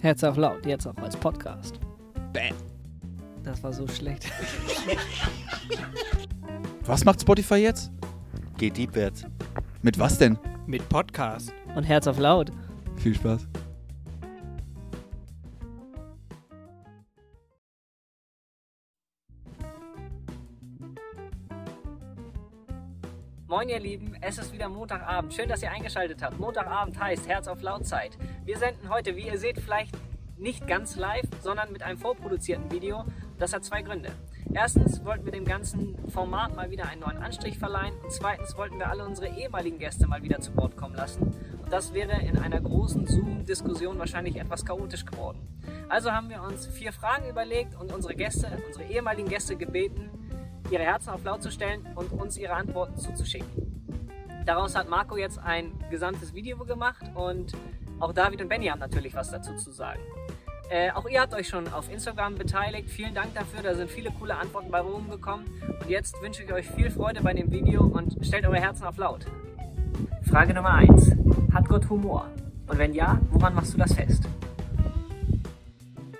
Herz auf laut, jetzt auch als Podcast. Bam. Das war so schlecht. Was macht Spotify jetzt? Geht deepwärts. Mit was denn? Mit Podcast. Und Herz auf laut. Viel Spaß. Moin ihr Lieben, es ist wieder Montagabend. Schön, dass ihr eingeschaltet habt. Montagabend heißt Herz auf Lautzeit. Wir senden heute, wie ihr seht, vielleicht nicht ganz live, sondern mit einem vorproduzierten Video. Das hat zwei Gründe. Erstens wollten wir dem ganzen Format mal wieder einen neuen Anstrich verleihen und zweitens wollten wir alle unsere ehemaligen Gäste mal wieder zu Wort kommen lassen. Und das wäre in einer großen Zoom-Diskussion wahrscheinlich etwas chaotisch geworden. Also haben wir uns vier Fragen überlegt und unsere Gäste, unsere ehemaligen Gäste gebeten, ihre Herzen auf laut zu stellen und uns ihre Antworten zuzuschicken. Daraus hat Marco jetzt ein gesamtes Video gemacht und auch David und Benny haben natürlich was dazu zu sagen. Äh, auch ihr habt euch schon auf Instagram beteiligt. Vielen Dank dafür, da sind viele coole Antworten bei rumgekommen. Und jetzt wünsche ich euch viel Freude bei dem Video und stellt eure Herzen auf laut. Frage Nummer 1. Hat Gott Humor? Und wenn ja, woran machst du das fest?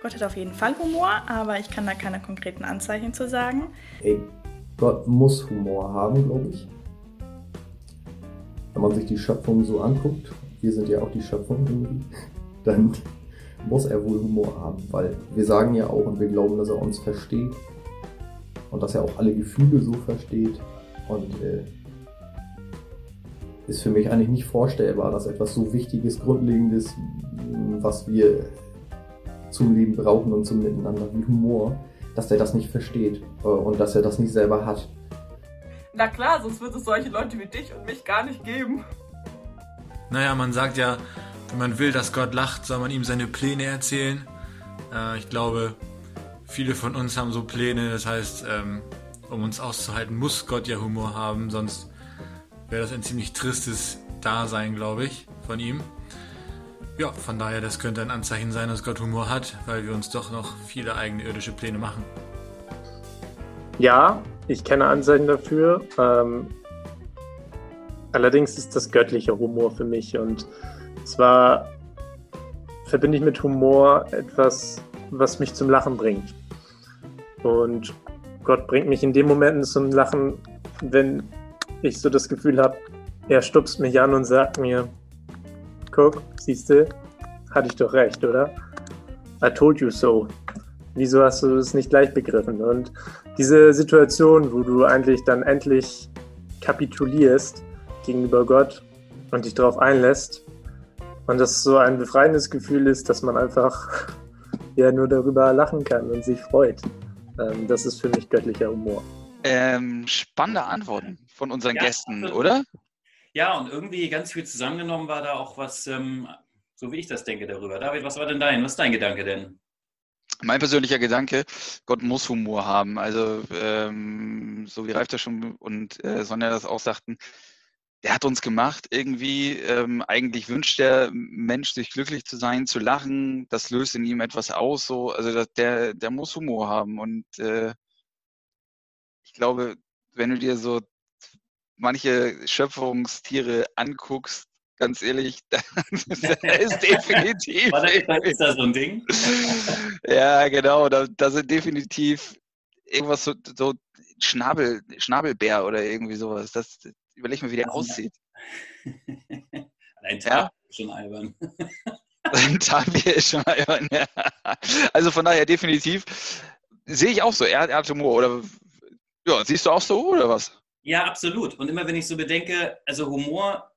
Gott hat auf jeden Fall Humor, aber ich kann da keine konkreten Anzeichen zu sagen. Ey, Gott muss Humor haben, glaube ich. Wenn man sich die Schöpfung so anguckt, wir sind ja auch die Schöpfung irgendwie, dann muss er wohl Humor haben, weil wir sagen ja auch und wir glauben, dass er uns versteht und dass er auch alle Gefühle so versteht und äh, ist für mich eigentlich nicht vorstellbar, dass etwas so Wichtiges, Grundlegendes, was wir zum Leben brauchen und zum Miteinander wie Humor, dass der das nicht versteht äh, und dass er das nicht selber hat. Na klar, sonst wird es solche Leute wie dich und mich gar nicht geben. Naja, man sagt ja, wenn man will, dass Gott lacht, soll man ihm seine Pläne erzählen. Äh, ich glaube, viele von uns haben so Pläne, das heißt, ähm, um uns auszuhalten, muss Gott ja Humor haben, sonst wäre das ein ziemlich tristes Dasein, glaube ich, von ihm. Ja, von daher, das könnte ein Anzeichen sein, dass Gott Humor hat, weil wir uns doch noch viele eigene irdische Pläne machen. Ja, ich kenne Anzeichen dafür. Ähm, allerdings ist das göttlicher Humor für mich und zwar verbinde ich mit Humor etwas, was mich zum Lachen bringt. Und Gott bringt mich in den Momenten zum Lachen, wenn ich so das Gefühl habe, er stupst mich an und sagt mir, guck, siehst du, hatte ich doch recht, oder? I told you so. Wieso hast du das nicht gleich begriffen? Und diese Situation, wo du eigentlich dann endlich kapitulierst gegenüber Gott und dich darauf einlässt und das so ein befreiendes Gefühl ist, dass man einfach ja nur darüber lachen kann und sich freut. Ähm, das ist für mich göttlicher Humor. Ähm, spannende Antworten von unseren Ja, Gästen, oder? Ja, und irgendwie ganz viel zusammengenommen war da auch was, ähm, so wie ich das denke darüber. David, was war denn dein? Was ist dein Gedanke denn? Mein persönlicher Gedanke, Gott muss Humor haben. Also, ähm, so wie Ralf das schon und äh, Sonja das auch sagten, der hat uns gemacht irgendwie. Ähm, eigentlich wünscht der Mensch sich glücklich zu sein, zu lachen. Das löst in ihm etwas aus. So, also das, der, der muss Humor haben. Und äh, ich glaube, wenn du dir so manche Schöpfungstiere anguckst, ganz ehrlich, da ist definitiv. War da, ist da so ein Ding? Ja, genau. Da, da sind definitiv irgendwas so, so Schnabel, Schnabelbär oder irgendwie sowas. Das überleg mal, wie der aussieht. Ein Tag ist schon albern. Ein Tapir ist schon albern, ja. Also von daher definitiv sehe ich auch so. Er, hat- er hat Humor. Oder ja, siehst du auch so oder was? Ja, absolut. Und immer wenn ich so bedenke, also Humor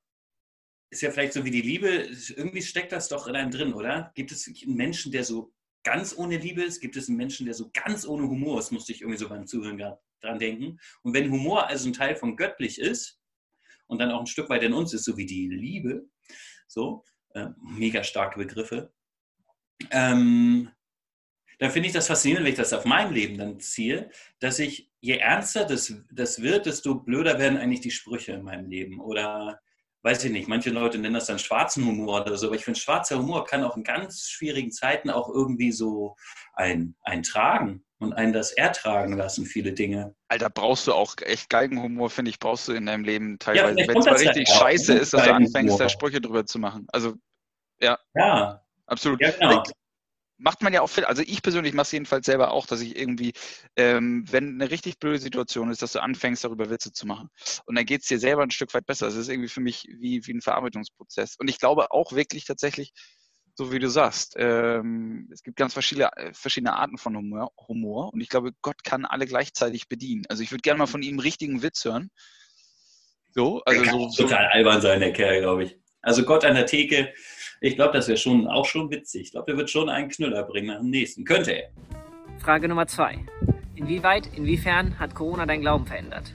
ist ja vielleicht so wie die Liebe, irgendwie steckt das doch in einem drin, oder? Gibt es einen Menschen, der so ganz ohne Liebe ist? Gibt es einen Menschen, der so ganz ohne Humor ist? Musste ich irgendwie so beim Zuhören dran denken. Und wenn Humor also ein Teil von göttlich ist und dann auch ein Stück weit in uns ist, so wie die Liebe, so, äh, mega starke Begriffe, ähm, dann finde ich das faszinierend, wenn ich das auf mein Leben dann ziehe, dass ich, je ernster das, das wird, desto blöder werden eigentlich die Sprüche in meinem Leben. Oder weiß ich nicht, manche Leute nennen das dann schwarzen Humor oder so, aber ich finde, schwarzer Humor kann auch in ganz schwierigen Zeiten auch irgendwie so ein, ein tragen und einen das ertragen lassen, viele Dinge. Alter, brauchst du auch echt Geigenhumor, finde ich, brauchst du in deinem Leben teilweise. vielleicht Wenn es mal ja richtig auch, scheiße ist, dass du anfängst, da Sprüche drüber zu machen. Also, ja, Ja, absolut. ja genau. Macht man ja auch viel. Also ich persönlich mache es jedenfalls selber auch, dass ich irgendwie, ähm, wenn eine richtig blöde Situation ist, dass du anfängst, darüber Witze zu machen. Und dann geht es dir selber ein Stück weit besser. Es ist irgendwie für mich wie, wie ein Verarbeitungsprozess. Und ich glaube auch wirklich tatsächlich, so wie du sagst, ähm, es gibt ganz verschiedene, äh, verschiedene Arten von Humor, Humor. Und ich glaube, Gott kann alle gleichzeitig bedienen. Also ich würde gerne mal von ihm einen richtigen Witz hören. So, also so, total albern sein, der Kerl, glaube ich. Also Gott an der Theke, ich glaube, das wäre schon auch schon witzig. Ich glaube, der wird schon einen Knüller bringen nach dem nächsten. Könnte er. Frage Nummer zwei. Inwieweit, inwiefern hat Corona deinen Glauben verändert?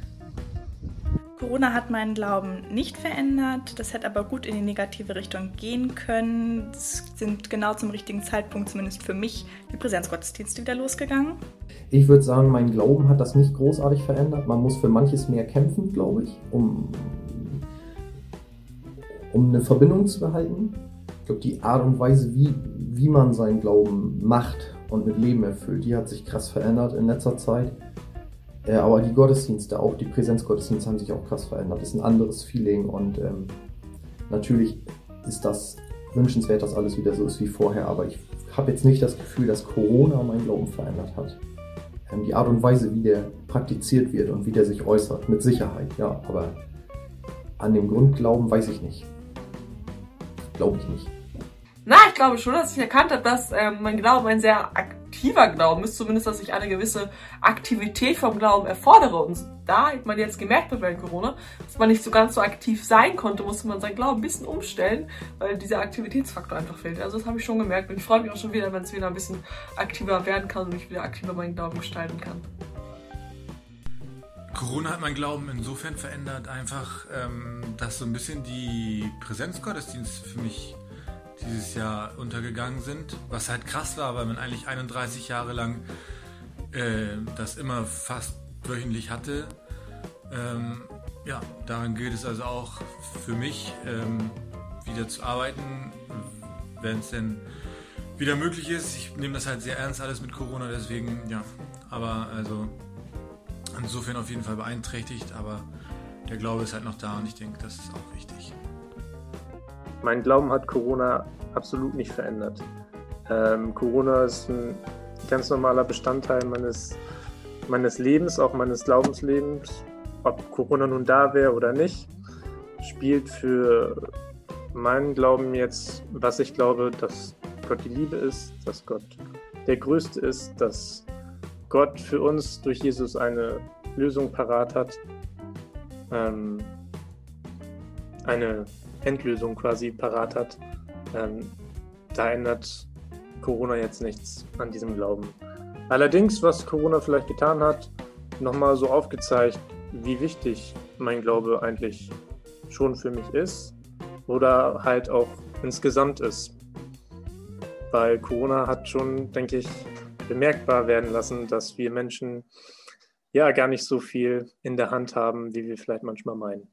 Corona hat meinen Glauben nicht verändert. Das hätte aber gut in die negative Richtung gehen können. Es sind genau zum richtigen Zeitpunkt, zumindest für mich, die Präsenzgottesdienste wieder losgegangen. Ich würde sagen, mein Glauben hat das nicht großartig verändert. Man muss für manches mehr kämpfen, glaube ich, um, um eine Verbindung zu behalten. Ich glaube, die Art und Weise, wie, wie man seinen Glauben macht und mit Leben erfüllt, die hat sich krass verändert in letzter Zeit. Äh, aber die Gottesdienste, auch die Präsenzgottesdienste haben sich auch krass verändert. Das ist ein anderes Feeling und ähm, natürlich ist das wünschenswert, dass alles wieder so ist wie vorher, aber ich habe jetzt nicht das Gefühl, dass Corona meinen Glauben verändert hat. Ähm, die Art und Weise, wie der praktiziert wird und wie der sich äußert, mit Sicherheit, ja, aber an dem Grundglauben weiß ich nicht. Glaube ich nicht. Na, ich glaube schon, dass ich erkannt habe, dass ähm, mein Glauben ein sehr aktiver Glauben ist, zumindest, dass ich eine gewisse Aktivität vom Glauben erfordere. Und da hat man jetzt gemerkt bei Corona, dass man nicht so ganz so aktiv sein konnte, musste man sein Glauben ein bisschen umstellen, weil dieser Aktivitätsfaktor einfach fehlt. Also das habe ich schon gemerkt und ich freue mich auch schon wieder, wenn es wieder ein bisschen aktiver werden kann und ich wieder aktiver meinen Glauben gestalten kann. Corona hat mein Glauben insofern verändert, einfach, ähm, dass so ein bisschen die Präsenzgottesdienste für mich dieses Jahr untergegangen sind. Was halt krass war, weil man eigentlich 31 Jahre lang äh, das immer fast wöchentlich hatte. Ähm, ja, daran gilt es also auch für mich, ähm, wieder zu arbeiten, wenn es denn wieder möglich ist. Ich nehme das halt sehr ernst alles mit Corona, deswegen ja. Aber also insofern auf jeden Fall beeinträchtigt, aber der Glaube ist halt noch da und ich denke, das ist auch wichtig. Mein Glauben hat Corona absolut nicht verändert. Ähm, Corona ist ein ganz normaler Bestandteil meines, meines Lebens, auch meines Glaubenslebens. Ob Corona nun da wäre oder nicht, spielt für meinen Glauben jetzt, was ich glaube, dass Gott die Liebe ist, dass Gott der Größte ist, dass Gott für uns durch Jesus eine Lösung parat hat, ähm, eine Endlösung quasi parat hat. Ähm, da ändert Corona jetzt nichts an diesem Glauben. Allerdings, was Corona vielleicht getan hat, nochmal so aufgezeigt, wie wichtig mein Glaube eigentlich schon für mich ist oder halt auch insgesamt ist. Weil Corona hat schon, denke ich, bemerkbar werden lassen, dass wir Menschen ja gar nicht so viel in der Hand haben, wie wir vielleicht manchmal meinen.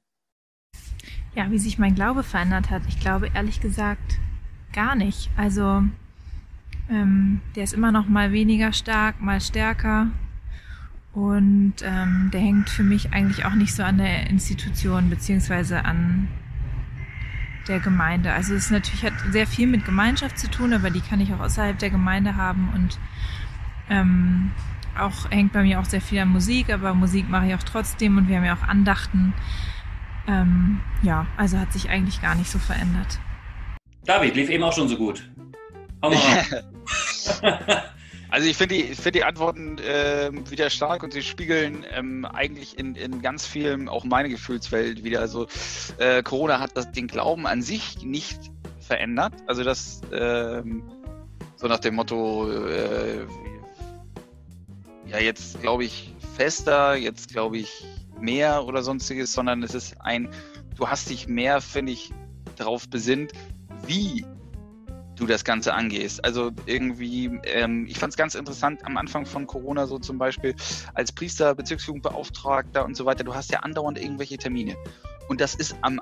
Ja, wie sich mein Glaube verändert hat. Ich glaube ehrlich gesagt gar nicht. Also ähm, der ist immer noch mal weniger stark, mal stärker. Und ähm, der hängt für mich eigentlich auch nicht so an der Institution beziehungsweise an der Gemeinde. Also es natürlich hat sehr viel mit Gemeinschaft zu tun, aber die kann ich auch außerhalb der Gemeinde haben und ähm, auch hängt bei mir auch sehr viel an Musik, aber Musik mache ich auch trotzdem und wir haben ja auch Andachten. Ähm, ja, also hat sich eigentlich gar nicht so verändert. David, lief eben auch schon so gut. Hau mal Also ich finde die, find die Antworten äh, wieder stark und sie spiegeln ähm, eigentlich in, in ganz vielen auch meine Gefühlswelt wieder. Also äh, Corona hat das, den Glauben an sich nicht verändert. Also das ähm, so nach dem Motto, äh, ja jetzt glaube ich fester, jetzt glaube ich mehr oder sonstiges, sondern es ist ein, du hast dich mehr, finde ich, darauf besinnt, wie du das Ganze angehst. Also irgendwie, ähm, ich fand es ganz interessant am Anfang von Corona so zum Beispiel als Priester, Bezirksjugendbeauftragter und so weiter, du hast ja andauernd irgendwelche Termine. Und das ist am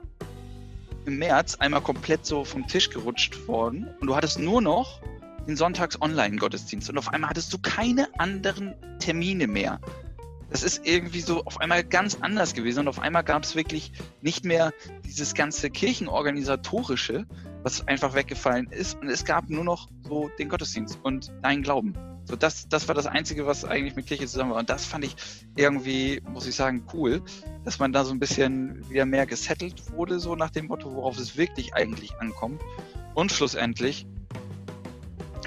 im März einmal komplett so vom Tisch gerutscht worden und du hattest nur noch den Sonntags-Online-Gottesdienst und auf einmal hattest du keine anderen Termine mehr. Das ist irgendwie so auf einmal ganz anders gewesen und auf einmal gab es wirklich nicht mehr dieses ganze Kirchenorganisatorische, was einfach weggefallen ist. Und es gab nur noch so den Gottesdienst und dein Glauben. So, das, das war das Einzige, was eigentlich mit Kirche zusammen war. Und das fand ich irgendwie, muss ich sagen, cool, dass man da so ein bisschen wieder mehr gesettelt wurde, so nach dem Motto, worauf es wirklich eigentlich ankommt. Und schlussendlich,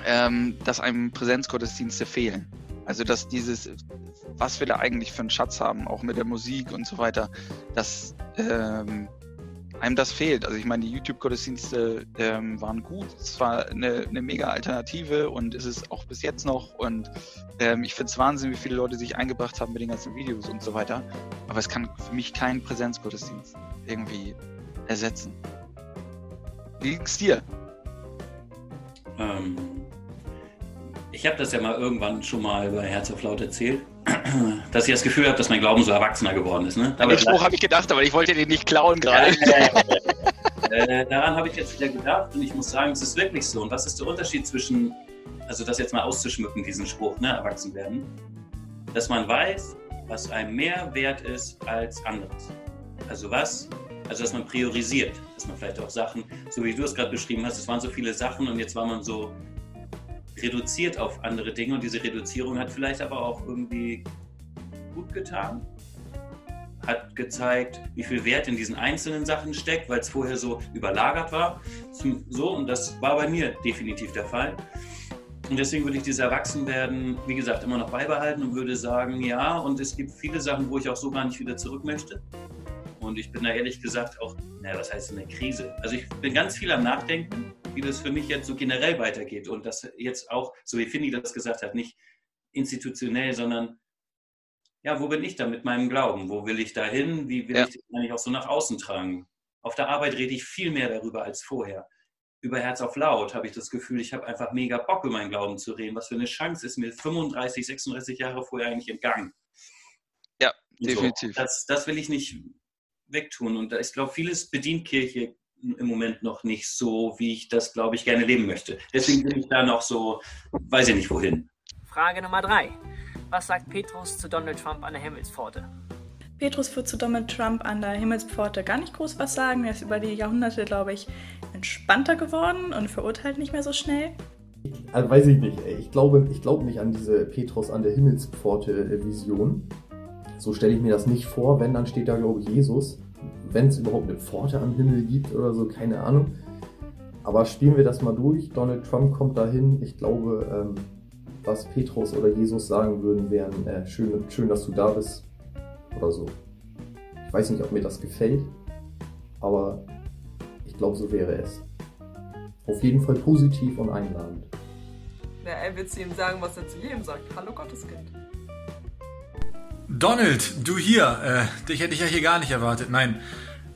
ähm, dass einem Präsenzgottesdienste fehlen. Also, dass dieses, was wir da eigentlich für einen Schatz haben, auch mit der Musik und so weiter, dass ähm, einem das fehlt. Also ich meine, die YouTube-Gottesdienste ähm, waren gut. Es war eine, eine mega Alternative und ist es auch bis jetzt noch. Und ähm, ich finde es Wahnsinn, wie viele Leute sich eingebracht haben mit den ganzen Videos und so weiter. Aber es kann für mich keinen Präsenzgottesdienst irgendwie ersetzen. Wie ging's dir? Ähm, ich habe das ja mal irgendwann schon mal bei Herz auf Laut erzählt, dass ich das Gefühl habe, dass mein Glauben so erwachsener geworden ist. Ne? An den Spruch habe ich gedacht, aber ich wollte den nicht klauen gerade. äh, daran habe ich jetzt wieder gedacht und ich muss sagen, es ist wirklich so. Und was ist der Unterschied zwischen, also das jetzt mal auszuschmücken, diesen Spruch, ne, erwachsen werden, dass man weiß, was einem mehr wert ist als anderes. Also was? Also dass man priorisiert, dass man vielleicht auch Sachen, so wie du es gerade beschrieben hast, es waren so viele Sachen und jetzt war man so reduziert auf andere Dinge und diese Reduzierung hat vielleicht aber auch irgendwie gut getan. Hat gezeigt, wie viel Wert in diesen einzelnen Sachen steckt, weil es vorher so überlagert war. So, und das war bei mir definitiv der Fall. Und deswegen würde ich dieses Erwachsenwerden, wie gesagt, immer noch beibehalten und würde sagen, ja, und es gibt viele Sachen, wo ich auch so gar nicht wieder zurück möchte. Und ich bin da ehrlich gesagt auch, naja, was heißt eine Krise? Also ich bin ganz viel am Nachdenken wie das für mich jetzt so generell weitergeht. Und das jetzt auch, so wie Finny das gesagt hat, nicht institutionell, sondern ja, wo bin ich da mit meinem Glauben? Wo will ich da hin? Wie will ja. ich das eigentlich auch so nach außen tragen? Auf der Arbeit rede ich viel mehr darüber als vorher. Über Herz auf Laut habe ich das Gefühl, ich habe einfach mega Bock, über meinen Glauben zu reden. Was für eine Chance ist mir 35, 36 Jahre vorher eigentlich entgangen. Ja, definitiv. So, das, das will ich nicht wegtun. Und ich glaube, vieles bedient Kirche im Moment noch nicht so, wie ich das, glaube ich, gerne leben möchte. Deswegen bin ich da noch so, weiß ich nicht wohin. Frage Nummer drei. Was sagt Petrus zu Donald Trump an der Himmelspforte? Petrus wird zu Donald Trump an der Himmelspforte gar nicht groß was sagen. Er ist über die Jahrhunderte, glaube ich, entspannter geworden und verurteilt nicht mehr so schnell. Also weiß ich nicht. Ich glaube, ich glaube nicht an diese Petrus an der Himmelspforte-Vision. So stelle ich mir das nicht vor. Wenn, dann steht da, glaube ich, Jesus wenn es überhaupt eine Pforte am Himmel gibt oder so, keine Ahnung. Aber spielen wir das mal durch. Donald Trump kommt dahin. Ich glaube, ähm, was Petrus oder Jesus sagen würden, wären äh, schön, schön, dass du da bist oder so. Ich weiß nicht, ob mir das gefällt, aber ich glaube, so wäre es. Auf jeden Fall positiv und einladend. Ja, er wird zu ihm sagen, was er zu jedem sagt. Hallo Gotteskind. Donald, du hier. Äh, dich hätte ich ja hier gar nicht erwartet. Nein,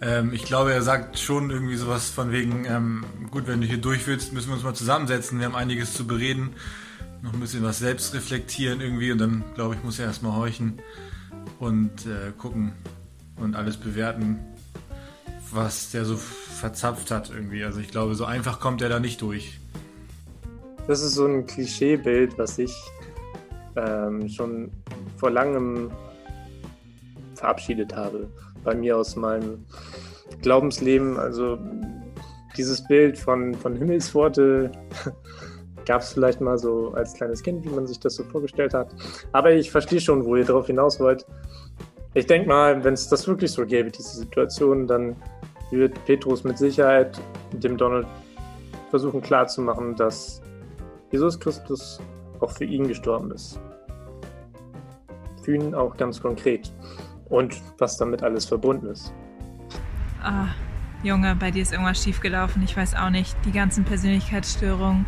ähm, ich glaube, er sagt schon irgendwie sowas von wegen, ähm, gut, wenn du hier durch willst, müssen wir uns mal zusammensetzen. Wir haben einiges zu bereden. Noch ein bisschen was selbst reflektieren irgendwie. Und dann, glaube ich, muss er erstmal horchen und äh, gucken und alles bewerten, was der so verzapft hat irgendwie. Also ich glaube, so einfach kommt er da nicht durch. Das ist so ein Klischeebild, was ich ähm, schon vor langem verabschiedet habe. Bei mir aus meinem Glaubensleben. Also dieses Bild von, von Himmelspforte gab es vielleicht mal so als kleines Kind, wie man sich das so vorgestellt hat. Aber ich verstehe schon, wo ihr darauf hinaus wollt. Ich denke mal, wenn es das wirklich so gäbe, diese Situation, dann wird Petrus mit Sicherheit dem Donald versuchen klarzumachen, dass Jesus Christus auch für ihn gestorben ist. Ihn auch ganz konkret. Und was damit alles verbunden ist. Ah, Junge, bei dir ist irgendwas schiefgelaufen. Ich weiß auch nicht. Die ganzen Persönlichkeitsstörungen,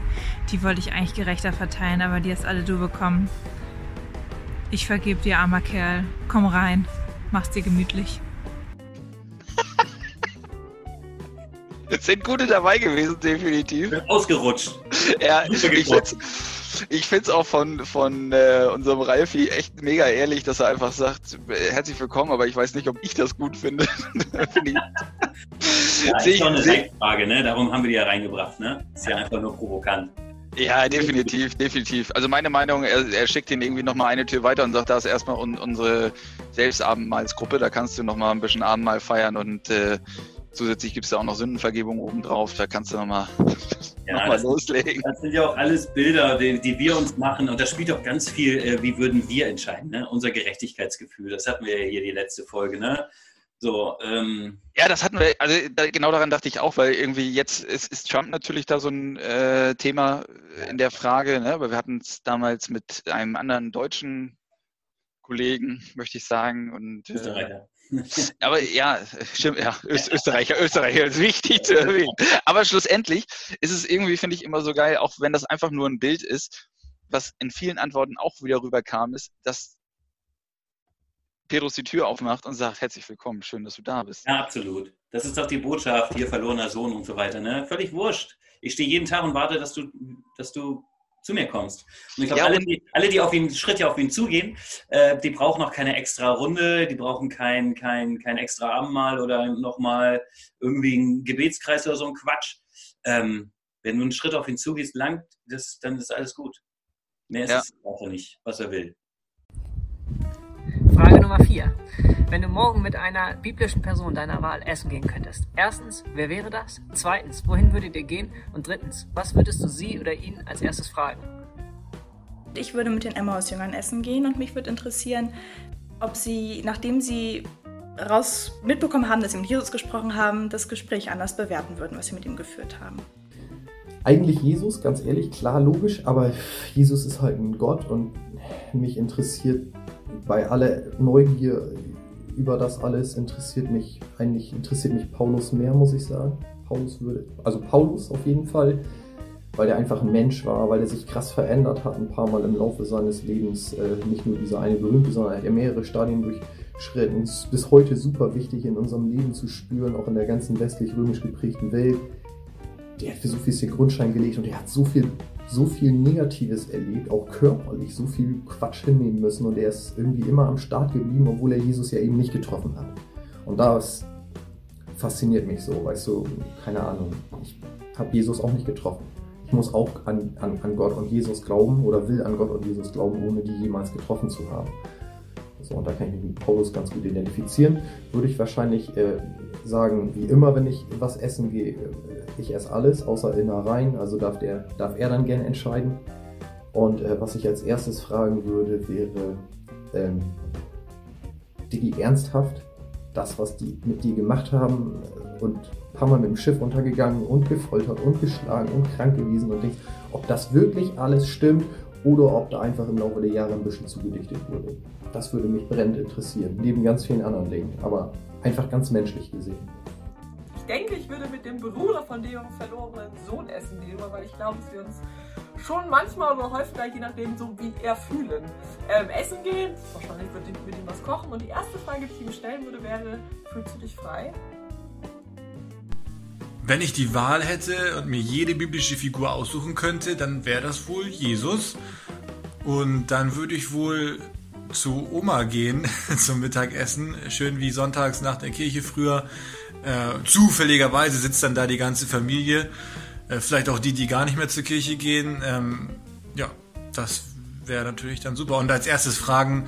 die wollte ich eigentlich gerechter verteilen, aber die hast alle du bekommen. Ich vergeb dir, armer Kerl. Komm rein. Mach's dir gemütlich. Es sind gute dabei gewesen, definitiv. Ausgerutscht. Ja, ich jetzt, ich finde es auch von, von äh, unserem Ralfi echt mega ehrlich, dass er einfach sagt, äh, herzlich willkommen, aber ich weiß nicht, ob ich das gut finde. ja, ist schon eine Frage, ne? Darum haben wir die ja reingebracht, ne? Ist ja einfach nur provokant. Ja, definitiv, definitiv. Also meine Meinung, er, er schickt ihn irgendwie nochmal eine Tür weiter und sagt, da ist erstmal un, unsere Selbstabendmahlsgruppe, da kannst du nochmal ein bisschen Abendmahl feiern und äh, Zusätzlich gibt es da auch noch Sündenvergebung obendrauf. Da kannst du nochmal Ja, noch mal das- loslegen. Das sind ja auch alles Bilder, die, die wir uns machen. Und da spielt auch ganz viel, äh, wie würden wir entscheiden, ne? unser Gerechtigkeitsgefühl. Das hatten wir ja hier die letzte Folge. Ne? So, ähm, Ja, das hatten wir, also da, genau daran dachte ich auch, weil irgendwie jetzt ist, ist Trump natürlich da so ein äh, Thema in der Frage, ne? weil wir hatten es damals mit einem anderen deutschen Kollegen, möchte ich sagen. Und, äh, Österreicher. aber ja, stimmt, ja, Öst, Österreicher, Österreicher ist wichtig zu erwähnen. Aber schlussendlich ist es irgendwie, finde ich, immer so geil, auch wenn das einfach nur ein Bild ist, was in vielen Antworten auch wieder rüberkam, ist, dass Petrus die Tür aufmacht und sagt, herzlich willkommen, schön, dass du da bist. Ja, absolut. Das ist doch die Botschaft, hier verlorener Sohn und so weiter. Ne? Völlig wurscht. Ich stehe jeden Tag und warte, dass du, dass du zu mir kommst. Und ich glaube, Ja, alle, die, alle, die auf ihn, Schritte auf ihn zugehen, äh, die brauchen noch keine extra Runde, die brauchen kein, kein, kein extra Abendmahl oder nochmal irgendwie einen Gebetskreis oder so ein Quatsch. Ähm, wenn du einen Schritt auf ihn zugehst, langt, das, dann ist alles gut. Mehr ist Ja. es auch nicht, was er will. Nummer 4. Wenn du morgen mit einer biblischen Person deiner Wahl essen gehen könntest. Erstens, wer wäre das? Zweitens, wohin würdet ihr gehen? Und drittens, was würdest du sie oder ihn als erstes fragen? Ich würde mit den Emmaus-Jüngern essen gehen und mich würde interessieren, ob sie, nachdem sie raus mitbekommen haben, dass sie mit Jesus gesprochen haben, das Gespräch anders bewerten würden, was sie mit ihm geführt haben. Eigentlich Jesus, ganz ehrlich, klar, logisch, aber Jesus ist halt ein Gott und mich interessiert bei aller Neugier über das alles interessiert mich eigentlich interessiert mich Paulus mehr, muss ich sagen. Paulus würde, also Paulus auf jeden Fall, weil er einfach ein Mensch war, weil er sich krass verändert hat, ein paar Mal im Laufe seines Lebens, äh, nicht nur dieser eine berühmte, sondern er hat mehrere Stadien durchschritten. Ist bis heute super wichtig in unserem Leben zu spüren, auch in der ganzen westlich-römisch geprägten Welt der hat für so viel den Grundstein gelegt und der hat so viel, so viel Negatives erlebt, auch körperlich, so viel Quatsch hinnehmen müssen und er ist irgendwie immer am Start geblieben, obwohl er Jesus ja eben nicht getroffen hat. Und das fasziniert mich so, weißt du, keine Ahnung, ich habe Jesus auch nicht getroffen. Ich muss auch an, an, an Gott und Jesus glauben oder will an Gott und Jesus glauben, ohne die jemals getroffen zu haben. So, und da kann ich mich mit Paulus ganz gut identifizieren. Würde ich wahrscheinlich äh, sagen, wie immer, wenn ich was essen gehe, äh, ich esse alles, außer Innereien. Also darf, der, darf er dann gerne entscheiden. Und äh, was ich als erstes fragen würde, wäre, ähm, Digi, ernsthaft, das, was die mit dir gemacht haben äh, und ein paar Mal mit dem Schiff untergegangen und gefoltert und geschlagen und krank gewesen und Dings, ob das wirklich alles stimmt oder ob da einfach im Laufe der Jahre ein bisschen zugedichtet wurde. Das würde mich brennend interessieren, neben ganz vielen anderen Dingen, aber einfach ganz menschlich gesehen. Ich denke, ich würde mit dem Bruder von dem verlorenen Sohn essen gehen, weil ich glaube, dass wir uns schon manchmal oder häufiger, je nachdem, so wie er fühlen. Ähm, essen gehen, wahrscheinlich würde ich mit ihm was kochen. Und die erste Frage, die ich ihm stellen würde, wäre: Fühlst du dich frei? Wenn ich die Wahl hätte und mir jede biblische Figur aussuchen könnte, dann wäre das wohl Jesus. Und dann würde ich wohl zu Oma gehen zum Mittagessen. Schön wie sonntags nach der Kirche früher. Äh, zufälligerweise sitzt dann da die ganze Familie. Äh, vielleicht auch die, die gar nicht mehr zur Kirche gehen. Ähm, ja, das wäre natürlich dann super. Und als erstes fragen,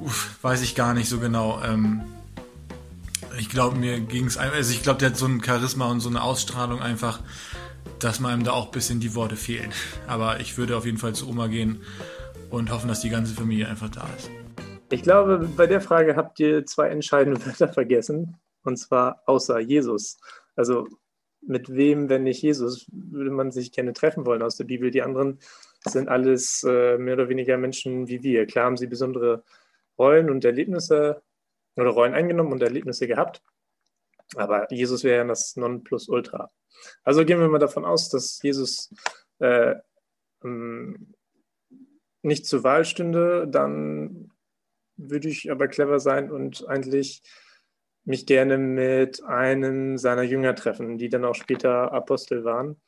uff, weiß ich gar nicht so genau. Ähm, ich glaube, mir ging es also ich glaube, der hat so ein Charisma und so eine Ausstrahlung einfach, dass man ihm da auch ein bisschen die Worte fehlen. Aber ich würde auf jeden Fall zu Oma gehen und hoffen, dass die ganze Familie einfach da ist. Ich glaube, bei der Frage habt ihr zwei entscheidende Wörter vergessen. Und zwar außer Jesus. Also mit wem, wenn nicht Jesus, würde man sich gerne treffen wollen aus der Bibel. Die anderen sind alles äh, mehr oder weniger Menschen wie wir. Klar haben sie besondere Rollen und Erlebnisse oder Rollen eingenommen und Erlebnisse gehabt. Aber Jesus wäre ja das Nonplusultra. Also gehen wir mal davon aus, dass Jesus äh, ähm, nicht zur Wahl stünde, dann würde ich aber clever sein und eigentlich mich gerne mit einem seiner Jünger treffen, die dann auch später Apostel waren,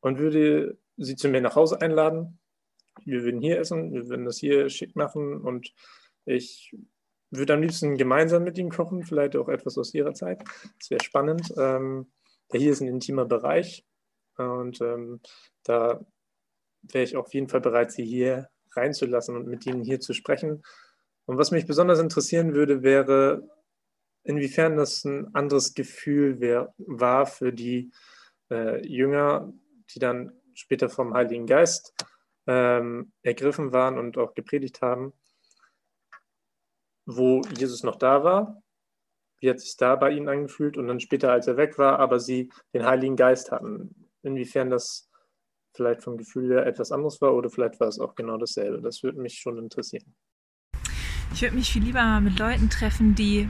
und würde sie zu mir nach Hause einladen. Wir würden hier essen, wir würden das hier schick machen und ich würde am liebsten gemeinsam mit ihnen kochen, vielleicht auch etwas aus ihrer Zeit. Das wäre spannend. Ähm, hier ist ein intimer Bereich und ähm, da wäre ich auf jeden Fall bereit, sie hier reinzulassen und mit ihnen hier zu sprechen. Und was mich besonders interessieren würde, wäre, inwiefern das ein anderes Gefühl wär, war für die äh, Jünger, die dann später vom Heiligen Geist ähm, ergriffen waren und auch gepredigt haben, wo Jesus noch da war. Wie hat sich da bei ihnen angefühlt? Und dann später, als er weg war, aber sie den Heiligen Geist hatten. Inwiefern das vielleicht vom Gefühl her etwas anderes war oder vielleicht war es auch genau dasselbe. Das würde mich schon interessieren. Ich würde mich viel lieber mit Leuten treffen, die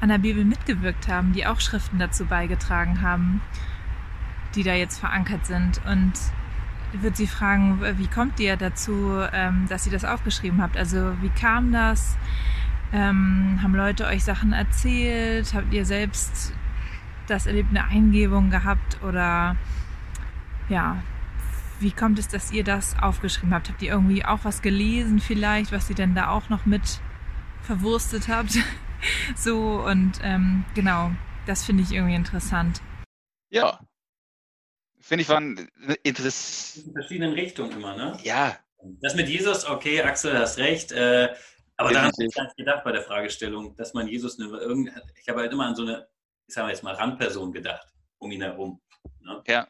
an der Bibel mitgewirkt haben, die auch Schriften dazu beigetragen haben, die da jetzt verankert sind. Und würde sie fragen, wie kommt ihr dazu, ähm, dass ihr das aufgeschrieben habt? Also wie kam das? Ähm, haben Leute euch Sachen erzählt? Habt ihr selbst das erlebt, eine Eingebung gehabt? Oder ja, wie kommt es, dass ihr das aufgeschrieben habt? Habt ihr irgendwie auch was gelesen vielleicht, was ihr denn da auch noch mit verwurstet habt? so und ähm, genau, das finde ich irgendwie interessant. Ja, finde ich waren interessant. In verschiedenen Richtungen immer, ne? Ja. Das mit Jesus, okay, Axel, hast recht. Äh, aber daran habe ich gar nicht gedacht bei der Fragestellung, dass man Jesus eine, irgend, ich habe halt immer an so eine, ich sage jetzt mal, Randperson gedacht, um ihn herum. Ne? Ja,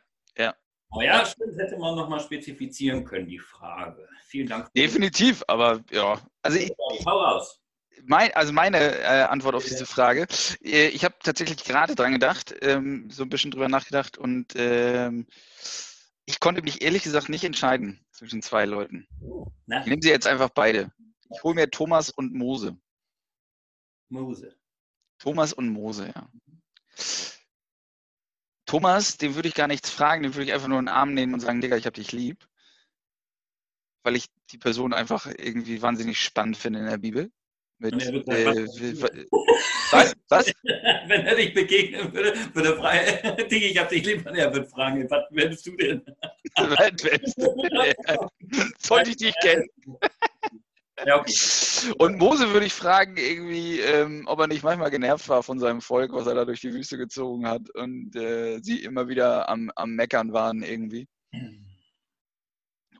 ja. Aber ja, stimmt, hätte man nochmal spezifizieren können, die Frage. Vielen Dank. Definitiv, aber ja. Also ich, Hau raus. mein, also meine äh, Antwort auf diese Frage. Äh, ich habe tatsächlich gerade dran gedacht, ähm, so ein bisschen drüber nachgedacht und ähm, ich konnte mich ehrlich gesagt nicht entscheiden zwischen zwei Leuten. Na, Ich nehme sie jetzt einfach beide. Ich hole mir Thomas und Mose. Mose. Thomas und Mose, ja. Thomas, den würde ich gar nichts fragen, den würde ich einfach nur in den Arm nehmen und sagen, Digga, ich hab dich lieb. Weil ich die Person einfach irgendwie wahnsinnig spannend finde in der Bibel. Mit, äh, was? Was? Wenn er dich begegnen würde, würde er fragen, Digi, ich hab dich lieb, und er wird fragen, was wer bist du denn? Sollte ich dich kennen? Ja, okay. Und Mose würde ich fragen, irgendwie, ähm, ob er nicht manchmal genervt war von seinem Volk, was er da durch die Wüste gezogen hat und äh, sie immer wieder am, am Meckern waren irgendwie.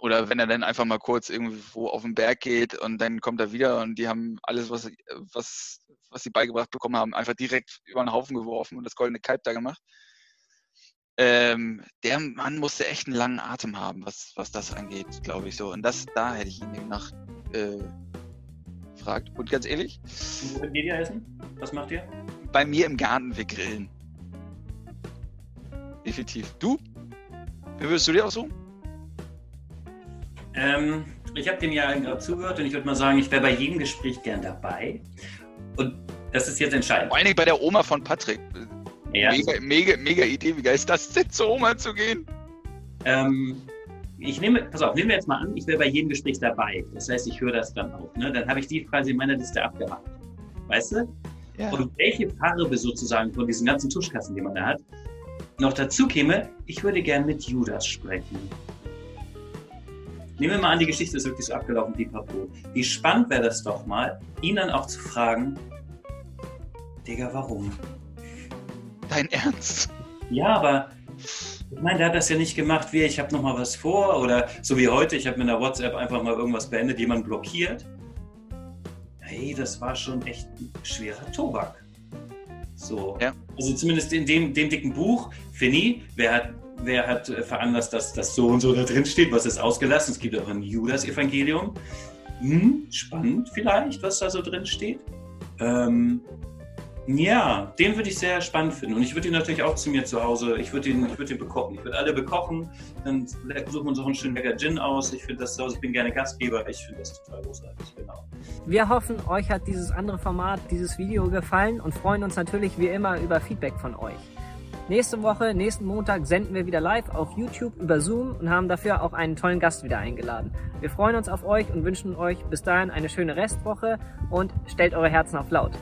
Oder wenn er dann einfach mal kurz irgendwo auf den Berg geht und dann kommt er wieder und die haben alles, was, was, was sie beigebracht bekommen haben, einfach direkt über den Haufen geworfen und das goldene Kalb da gemacht. Ähm, der Mann musste echt einen langen Atem haben, was, was das angeht, glaube ich so. Und das, da hätte ich ihn demnach äh, gefragt. Und ganz ehrlich, Und Wo geht ihr essen? Was macht ihr? bei mir im Garten wir grillen. Definitiv. Du? Wie würdest du dir aussuchen? Ähm, ich habe dem ja gerade zugehört und ich würde mal sagen, ich wäre bei jedem Gespräch gern dabei. Und das ist jetzt entscheidend. Vor allen Dingen bei der Oma von Patrick. Ja. Mega, mega, mega Idee. Wie geil ist das denn, zur Oma zu gehen? Ähm, ich nehme, pass auf, nehmen wir jetzt mal an, ich wäre bei jedem Gespräch dabei. Das heißt, ich höre das dann auf. Ne? Dann habe ich die quasi in meiner Liste abgehakt. Weißt du? Ja. Und welche Farbe sozusagen von diesen ganzen Tuschkassen, die man da hat, noch dazu käme, ich würde gern mit Judas sprechen. Nehmen wir mal an, die Geschichte ist wirklich so abgelaufen, pipapo. Wie spannend wäre das doch mal, ihn dann auch zu fragen, Digga, warum? Dein Ernst? Ja, aber ich meine, der hat das ja nicht gemacht, wie ich habe noch mal was vor oder so wie heute, ich habe mit einer WhatsApp einfach mal irgendwas beendet, jemand blockiert. Hey, das war schon echt ein schwerer Tobak. So. Ja. Also zumindest in dem, dem dicken Buch, Finny, wer hat, wer hat äh, veranlasst, dass das so und so da drin steht, was ist ausgelassen? Es gibt auch ein Judas-Evangelium. Hm, spannend vielleicht, was da so drin steht. Ähm, ja, den würde ich sehr spannend finden. Und ich würde ihn natürlich auch zu mir zu Hause, ich würde ihn, ich würde ihn bekochen. Ich würde alle bekochen. Dann suchen wir uns auch einen schönen lecker Gin aus. Ich finde das so, ich bin gerne Gastgeber. Ich finde das total großartig, genau. Wir hoffen, euch hat dieses andere Format, dieses Video gefallen und freuen uns natürlich wie immer über Feedback von euch. Nächste Woche, nächsten Montag senden wir wieder live auf YouTube über Zoom und haben dafür auch einen tollen Gast wieder eingeladen. Wir freuen uns auf euch und wünschen euch bis dahin eine schöne Restwoche und stellt eure Herzen auf laut.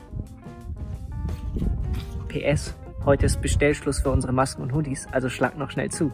PS, heute ist Bestellschluss für unsere Masken und Hoodies, also schlagt noch schnell zu.